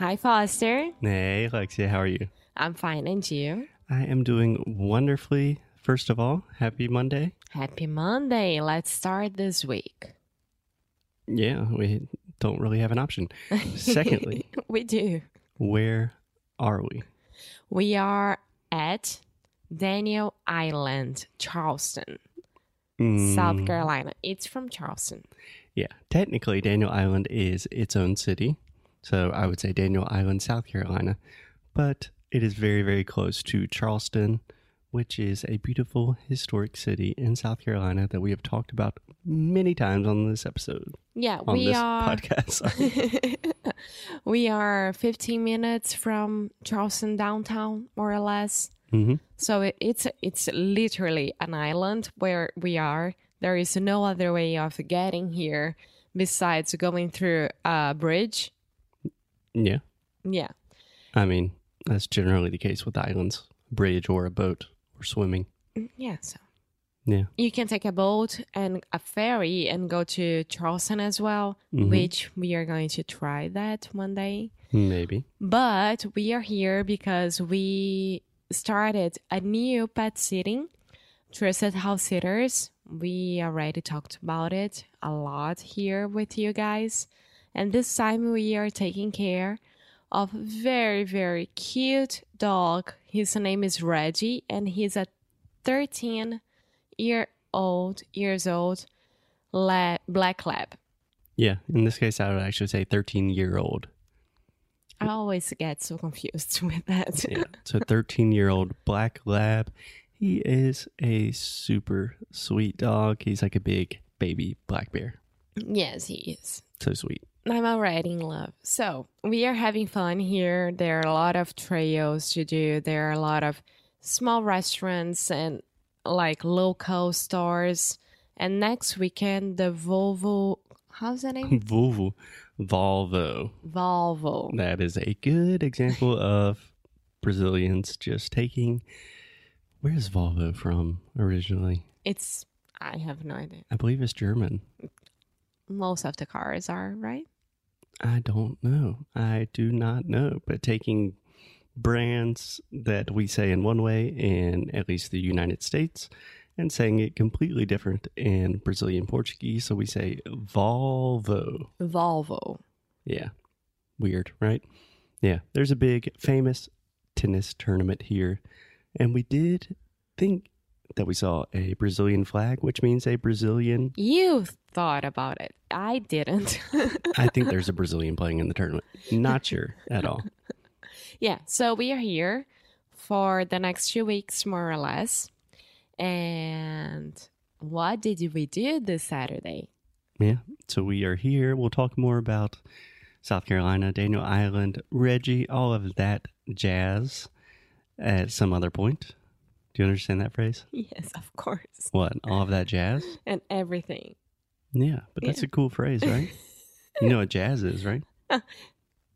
Hi, Foster. Hey, Alexia, how are you? I'm fine, and you? I am doing wonderfully. First of all, happy Monday. Happy Monday. Let's start this week. Yeah, we don't really have an option. Secondly, we do. where are we? We are at Daniel Island, Charleston, Mm, South Carolina. It's from Charleston. Yeah, technically, Daniel Island is its own city. So I would say Daniel Island, South Carolina. But it is very, very close to Charleston, which is a beautiful historic city in South Carolina that we have talked about many times on this episode, Yeah, on we are. podcast. We are 15 minutes from Charleston downtown, more or less. hmm So it, it's it's literally an island where we are. There is no other way of getting here besides going through a bridge. Yeah. Yeah. I mean, that's generally the case with islands, bridge or a boat or swimming. Yeah, so Yeah. you can take a boat and a ferry and go to Charleston as well, Mhm. which we are going to try that one day. Maybe. But we are here because we started a new pet sitting, Trusted House Sitters. We already talked about it a lot here with you guys. And this time we are taking care of very, very cute dog. His name is Reggie, and he's a 13 year old years old la- black lab. Yeah. In this case, I would actually say 13 year old. I always get so confused with that. Yeah. So 13 year old black lab. He is a super sweet dog. He's like a big baby black bear. yes, he is. So sweet. I'm already in love. So we are having fun here. There are a lot of trails to do. There are a lot of small restaurants and like local stores. And next weekend, the Volvo, how's that name? Volvo. Volvo. Volvo. That is a good example of Brazilians just taking. Where's Volvo from originally? It's, I have no idea. I believe it's German. Most of the cars are, right? I don't know. I do not know. But taking brands that we say in one way in at least the United States and saying it completely different in Brazilian Portuguese. So we say Volvo. Volvo. Yeah. Weird, right? Yeah. There's a big famous tennis tournament here. And we did think that we saw a Brazilian flag, which means a Brazilian. You thought about it. I didn't. I think there's a Brazilian playing in the tournament. Not sure at all. Yeah, so we are here for the next two weeks, more or less. And what did we do this Saturday? Yeah. So we are here. We'll talk more about South Carolina, Daniel Island, Reggie, all of that jazz at some other point. Do you understand that phrase? Yes, of course. What? All of that jazz? And everything. Yeah, but that's Yeah. a cool phrase, right? you know what jazz is, right? Uh,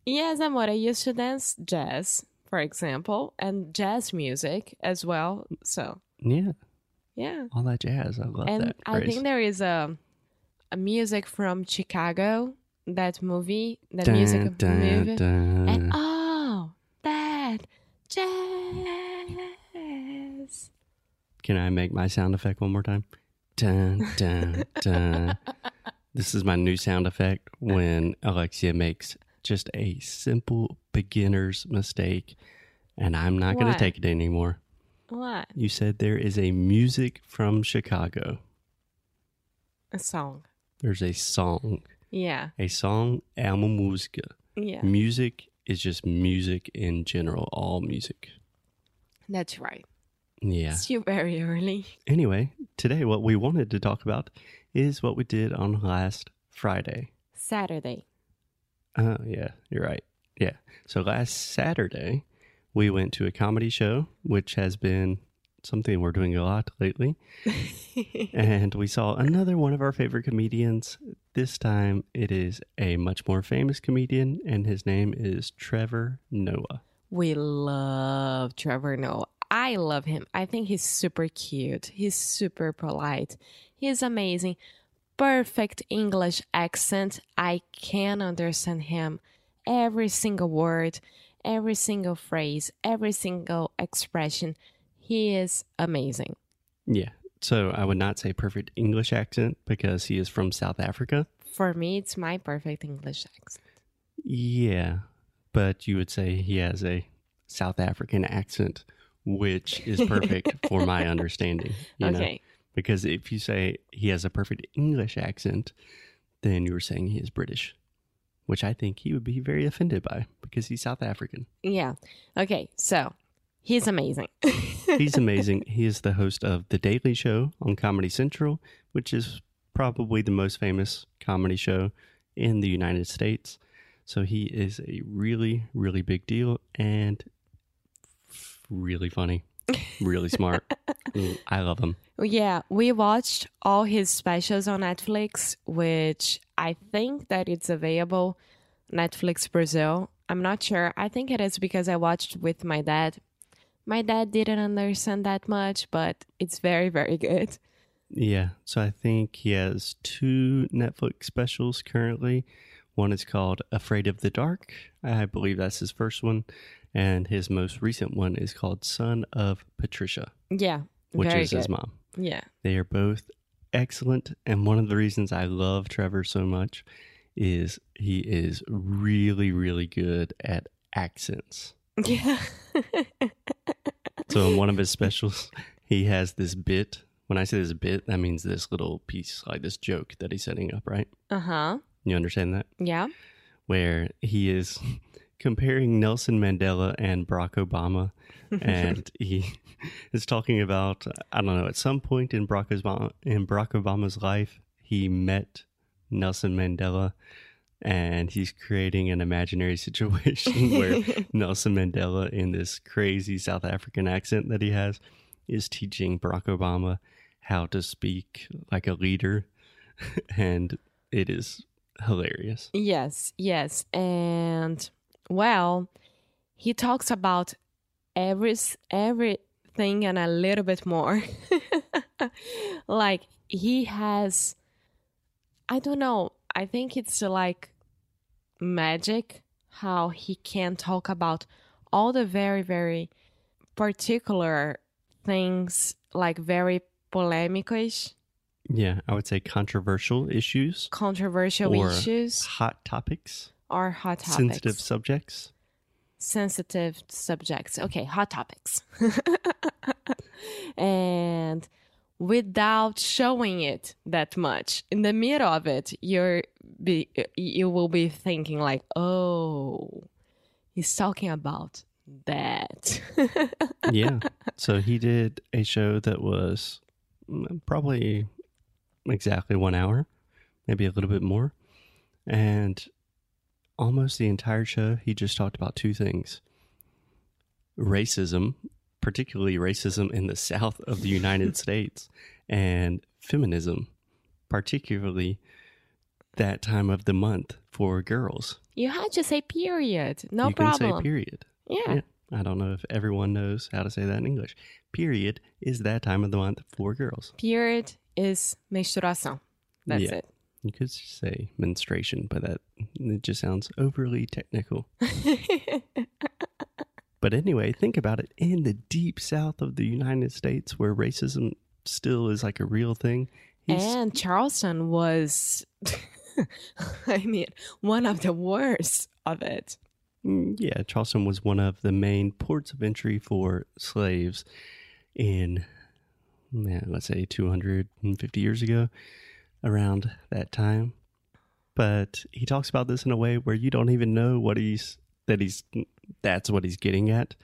yes, and what I used to dance jazz, for example, and jazz music as well. So, Yeah, yeah. all that jazz. I love and that I think there is a a music from Chicago, that movie, that Dun, music dun, movie. dun. And oh, that jazz. Can I make my sound effect one more time? Dun, dun, dun. this is my new sound effect when Alexia makes just a simple beginner's mistake, and I'm not going to take it anymore. What? You said there is a music from Chicago. A song. There's a song. Yeah. A song, é uma música. Yeah. Music is just music in general, all music. That's right. Yeah. It's still very early. Anyway, today what we wanted to talk about is what we did on last Friday. Saturday. Oh, yeah, you're right. Yeah. So last Saturday, we went to a comedy show, which has been something we're doing a lot lately. and we saw another one of our favorite comedians. This time it is a much more famous comedian, and his name is Trevor Noah. we love Trevor Noah. I love him. I think he's super cute. He's super polite. He's amazing. Perfect English accent. I can understand him every single word, every single phrase, every single expression. He is amazing. Yeah. So I would not say perfect English accent because he is from South Africa. For me, it's my perfect English accent. Yeah. But you would say he has a South African accent, which is perfect for my understanding. You know? okay. Because if you say he has a perfect English accent, then you were saying he is British, which I think he would be very offended by because he's South African. Yeah. Okay. So he's amazing. He's amazing. he is the host of The Daily Show on Comedy Central, which is probably the most famous comedy show in the United States. So he is a really, really big deal and really funny, really smart. I love him. Yeah, we watched all his specials on Netflix, which I think that it's available Netflix Brazil. I'm not sure. I think it is because I watched with my dad. My dad didn't understand that much, but it's very very good. Yeah. So I think he has two Netflix specials currently. One is called Afraid of the Dark. I believe that's his first one. And his most recent one is called Son of Patricia, Yeah, which is good. his mom. Yeah. They are both excellent. And one of the reasons I love Trevor so much is he is really, really good at accents. Yeah. So in one of his specials, he has this bit. When I say this bit, that means this little piece, like this joke that he's setting up, right? uh huh. You understand that? Yeah. Where he is comparing Nelson Mandela and Barack Obama. And he is talking about, I don't know, at some point in Barack, Obama, in Barack Obama's life, he met Nelson Mandela and he's creating an imaginary situation where Nelson Mandela, in this crazy South African accent that he has, is teaching Barack Obama how to speak like a leader. and it is hilarious. Yes, yes. And well, he talks about every everything and a little bit more. like he has I don't know. I think it's like magic how he can talk about all the very very particular things like very polemic-ish, Yeah, I would say controversial issues, controversial Or issues hot topics, or hot topics. sensitive subjects. sensitive subjects. Okay, hot topics. and without showing it that much in the middle of it, you're be you will be thinking like, "Oh, he's talking about that." yeah. So he did a show that was mm, probably exactly one hour, maybe a little bit more. And almost the entire show, he just talked about two things racism, particularly racism in the South of the United States, and feminism, particularly that time of the month for girls. you had to say period. No you can say period. yeah. Yeah. I don't know if everyone knows how to say that in English. Period is that time of the month for girls. Period is menstruação. That's Yeah. it. You could say menstruation, but that it just sounds overly technical. But anyway, think about it. In the deep south of the United States, where racism still is like a real thing, And Charleston was, I mean, one of the worst of it. Mm, yeah, Charleston was one of the main ports of entry for slaves in, man, let's say 250 years ago, around that time. But he talks about this in a way where you don't even know what he's that he's that's what he's getting at,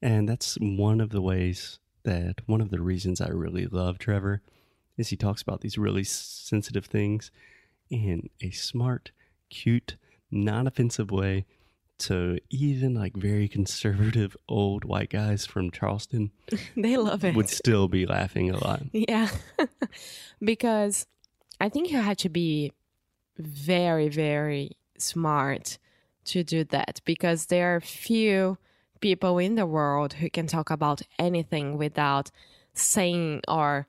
and that's one of the ways that one of the reasons I really love Trevor is he talks about these really sensitive things in a smart, cute, non-offensive way so even like very conservative old white guys from Charleston They love it. would still be laughing a lot. Yeah. because I think you have to be very, very smart to do that because there are few people in the world who can talk about anything without saying or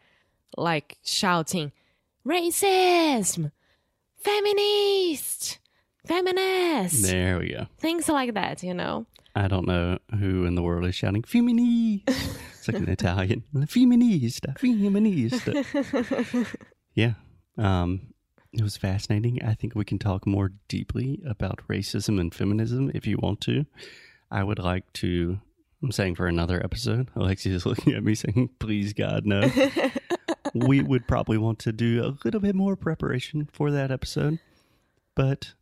like shouting racism, feminist, feminist, There we go. things like that, you know. I don't know who in the world is shouting "femini." It's like an Italian "feminista," "feminista." yeah, um, it was fascinating. I think we can talk more deeply about racism and feminism if you want to. I would like to. I'm saying for another episode. Alexia is looking at me saying, "Please, God, no." we would probably want to do a little bit more preparation for that episode, but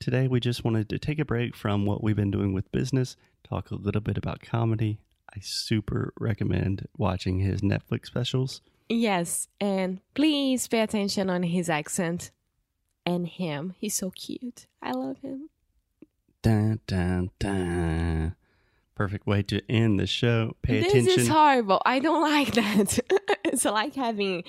Today, we just wanted to take a break from what we've been doing with business, talk a little bit about comedy. I super recommend watching his Netflix specials. Yes, and please pay attention on his accent and him. He's so cute. I love him. Dun, dun, dun. Perfect way to end the show. Pay this attention. is horrible. I don't like that. it's like having,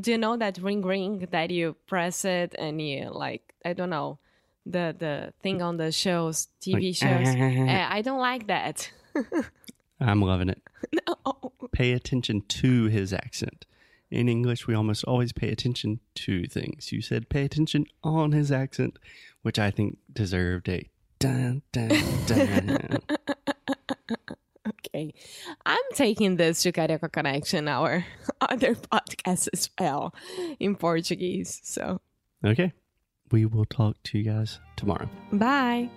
do you know that ring ring that you press it and you like, I don't know, the the thing on the shows, TV Like, shows. Eh, I don't like that. I'm loving it. no. Pay attention to his accent. In English, we almost always pay attention to things. You said pay attention on his accent, which I think deserved a dun dun dun. Okay. I'm taking this to Carioca Connection, our other podcast as well, in Portuguese. So, okay. We will talk to you guys tomorrow. bye.